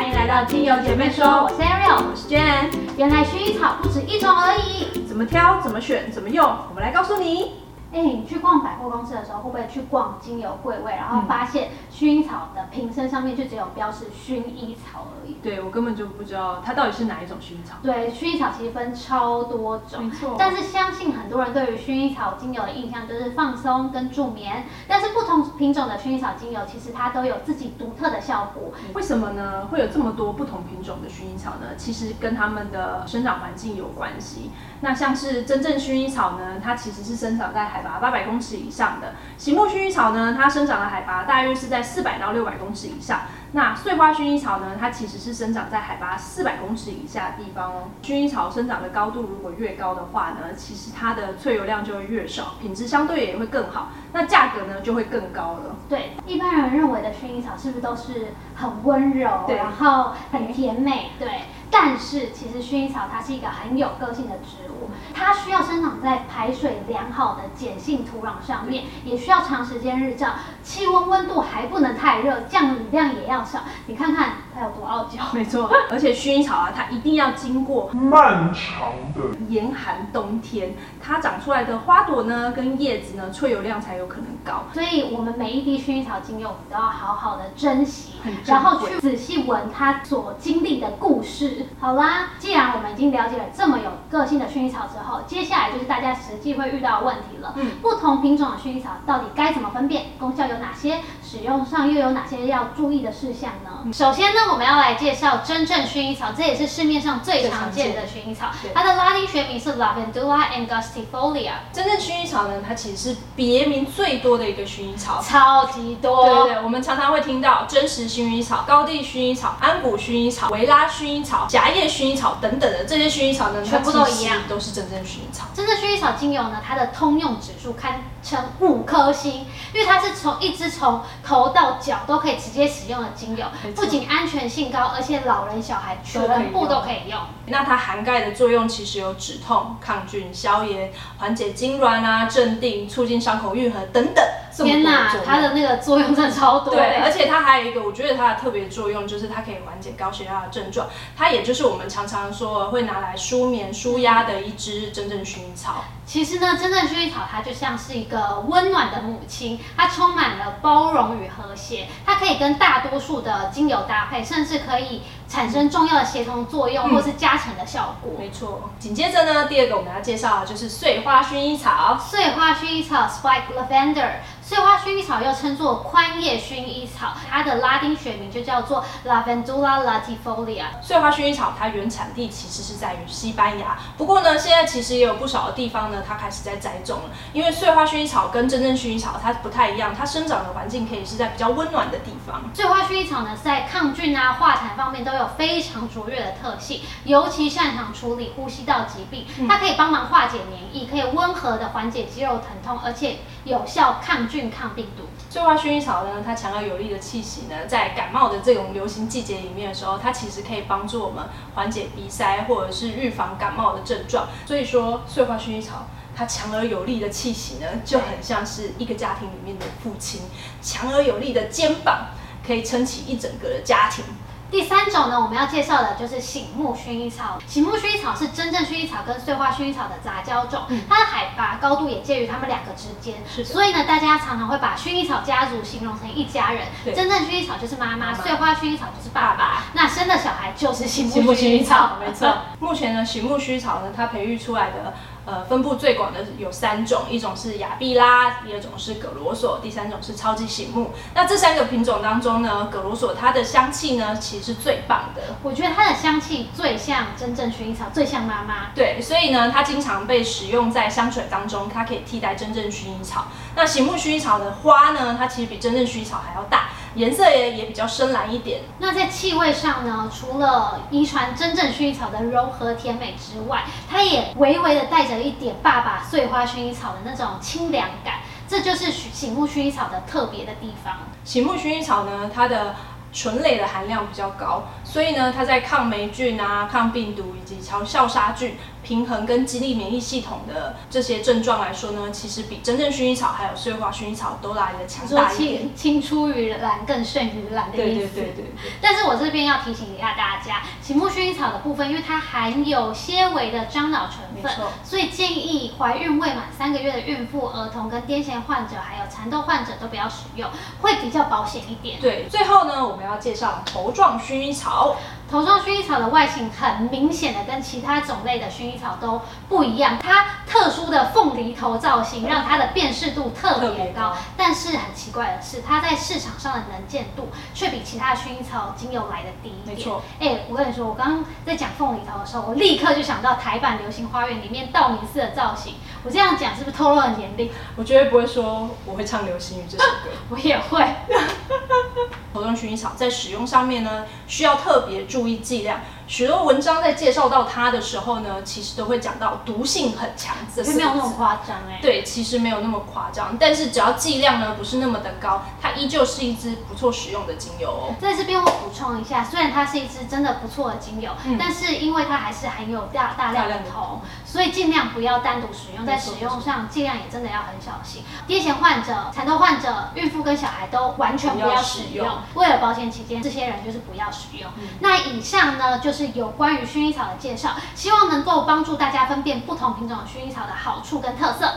欢迎来到精油姐妹说，我是 Ariel，我是 Jan。原来薰衣草不止一种而已，怎么挑、怎么选、怎么用，我们来告诉你。哎，你去逛百货公司的时候，会不会去逛精油柜位，然后发现薰衣草的瓶身上面就只有标示薰衣草而已？对我根本就不知道它到底是哪一种薰衣草。对，薰衣草其实分超多种，没错。但是相信很多人对于薰衣草精油的印象就是放松跟助眠，但是不同品种的薰衣草精油其实它都有自己独特的效果。为什么呢？会有这么多不同品种的薰衣草呢？其实跟它们的生长环境有关系。那像是真正薰衣草呢，它其实是生长在海拔八百公尺以上的。醒目薰衣草呢，它生长的海拔大约是在四百到六百公尺以上。那碎花薰衣草呢，它其实是生长在海拔四百公尺以下的地方哦。薰衣草生长的高度如果越高的话呢，其实它的萃油量就会越少，品质相对也会更好，那价格呢就会更高了。对，一般人认为的薰衣草是不是都是很温柔，然后很甜美？对。但是其实薰衣草它是一个很有个性的植物，它需要生长在排水良好的碱性土壤上面，也需要长时间日照，气温温度还不能太热，降雨量也要少。你看看它有多傲娇。没错，而且薰衣草啊，它一定要经过漫长的严寒冬天，它长出来的花朵呢跟叶子呢，萃油量才有可能高。所以我们每一滴薰衣草精油我们都要好好的珍惜，然后去仔细闻它所经历的故事。好啦，既然我们已经了解了这么有个性的薰衣草之后，接下来就是大家实际会遇到的问题了。嗯，不同品种的薰衣草到底该怎么分辨？功效有哪些？使用上又有哪些要注意的事项呢？首先呢，我们要来介绍真正薰衣草，这也是市面上最常见的薰衣草。它的拉丁学名是 Lavandula angustifolia。真正薰衣草呢，它其实是别名最多的一个薰衣草，超级多。对对对，我们常常会听到真实薰衣草、高地薰衣草、安古薰衣草、维拉薰衣草。夹叶薰衣草等等的这些薰衣草呢，全部都一样，都是真正薰衣草。真正薰衣草精油呢，它的通用指数堪称五颗星，因为它是从一支从头到脚都可以直接使用的精油，不仅安全性高，而且老人小孩全部都可以用。那它涵盖的作用其实有止痛、抗菌、消炎、缓解痉挛啊、镇定、促进伤口愈合等等。天哪，它的那个作用真的超多。对，而且它还有一个，我觉得它的特别作用就是它可以缓解高血压的症状。它也就是我们常常说会拿来舒眠、舒压的一支真正薰衣草。其实呢，真正薰衣草它就像是一个温暖的母亲，它充满了包容与和谐，它可以跟大多数的精油搭配，甚至可以产生重要的协同作用或是加成的效果。没错。紧接着呢，第二个我们要介绍的就是碎花薰衣草。碎花薰衣草 （Spike Lavender）。碎花薰衣草又称作宽叶薰衣草，它的拉丁学名就叫做 Lavandula latifolia。碎花薰衣草它原产地其实是在于西班牙，不过呢，现在其实也有不少的地方呢，它开始在栽种了。因为碎花薰衣草跟真正薰衣草它不太一样，它生长的环境可以是在比较温暖的地方。碎花薰衣草呢，在抗菌啊、化痰方面都有非常卓越的特性，尤其擅长处理呼吸道疾病。它可以帮忙化解免疫，可以温和的缓解肌肉疼痛，而且有效抗菌。抗病毒，碎花薰衣草呢，它强而有力的气息呢，在感冒的这种流行季节里面的时候，它其实可以帮助我们缓解鼻塞或者是预防感冒的症状。所以说，碎花薰衣草它强而有力的气息呢，就很像是一个家庭里面的父亲，强而有力的肩膀可以撑起一整个的家庭。第三种呢，我们要介绍的就是醒目薰衣草。醒目薰衣草是真正薰衣草跟碎花薰衣草的杂交种，它的海拔高度也介于它们两个之间。所以呢，大家常常会把薰衣草家族形容成一家人。真正薰衣草就是妈妈，碎花薰衣草就是爸爸。那生的小孩就是醒目薰衣草，没错。目前呢，醒目薰衣草呢，它培育出来的。呃，分布最广的有三种，一种是雅碧拉，第二种是葛罗索，第三种是超级醒目。那这三个品种当中呢，葛罗索它的香气呢，其实是最棒的。我觉得它的香气最像真正薰衣草，最像妈妈。对，所以呢，它经常被使用在香水当中，它可以替代真正薰衣草。那醒目薰衣草的花呢，它其实比真正薰衣草还要大。颜色也也比较深蓝一点。那在气味上呢，除了遗传真正薰衣草的柔和甜美之外，它也微微的带着一点爸爸碎花薰衣草的那种清凉感。这就是醒目薰衣草的特别的地方。醒目薰衣草呢，它的醇类的含量比较高，所以呢，它在抗霉菌啊、抗病毒以及强效杀菌、平衡跟激励免疫系统的这些症状来说呢，其实比真正薰衣草还有碎花薰衣草都来的强大一点。青青出于蓝更胜于蓝的意思。对对对对。但是我这边要提醒一下大家，醒目薰衣草的部分，因为它含有些微的樟脑成分，所以建议怀孕未满三个月的孕妇、儿童跟癫痫患者还有蚕豆患者都不要使用，会比较保险一点。对，最后呢，我们要介绍头状薰衣草。头状薰衣草的外形很明显的跟其他种类的薰衣草都不一样，它特殊的凤梨头造型让它的辨识度特特别高。但是很奇怪的是，它在市场上的能见度却比其他薰衣草精油来的低一点。没错。哎、我跟你说，我刚刚在讲凤梨头的时候，我立刻就想到台版《流星花园》里面道明寺的造型。我这样讲是不是透露了年龄？我绝对不会说我会唱《流星雨》这首歌。我也会。头状薰衣草在使用上面呢，需要特别注意剂量。许多文章在介绍到它的时候呢，其实都会讲到毒性很强就没有那么。夸张哎。对，其实没有那么夸张，但是只要剂量呢不是那么的高，它依旧是一支不错使用的精油哦。在这边我补充一下，虽然它是一支真的不错的精油，嗯但是因为它还是含有大大量的铜，所以尽量不要单独使用，在使用上尽量也真的要很小心。癫痫患者、蚕豆患者、孕妇跟小孩都完全不不要要使用使用，为了保险起见，这些人就是不要使用。嗯那以上呢就是有关于薰衣草的介绍，希望能够帮助大家分辨不同品种的薰衣草的好处跟特色。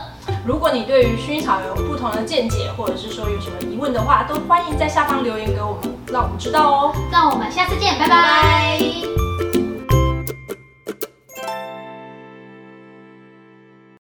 如果你对于薰衣草有不同的见解，或者是说有什么疑问的话，都欢迎在下方留言给我们，让我们知道哦。那我们下次见，拜拜拜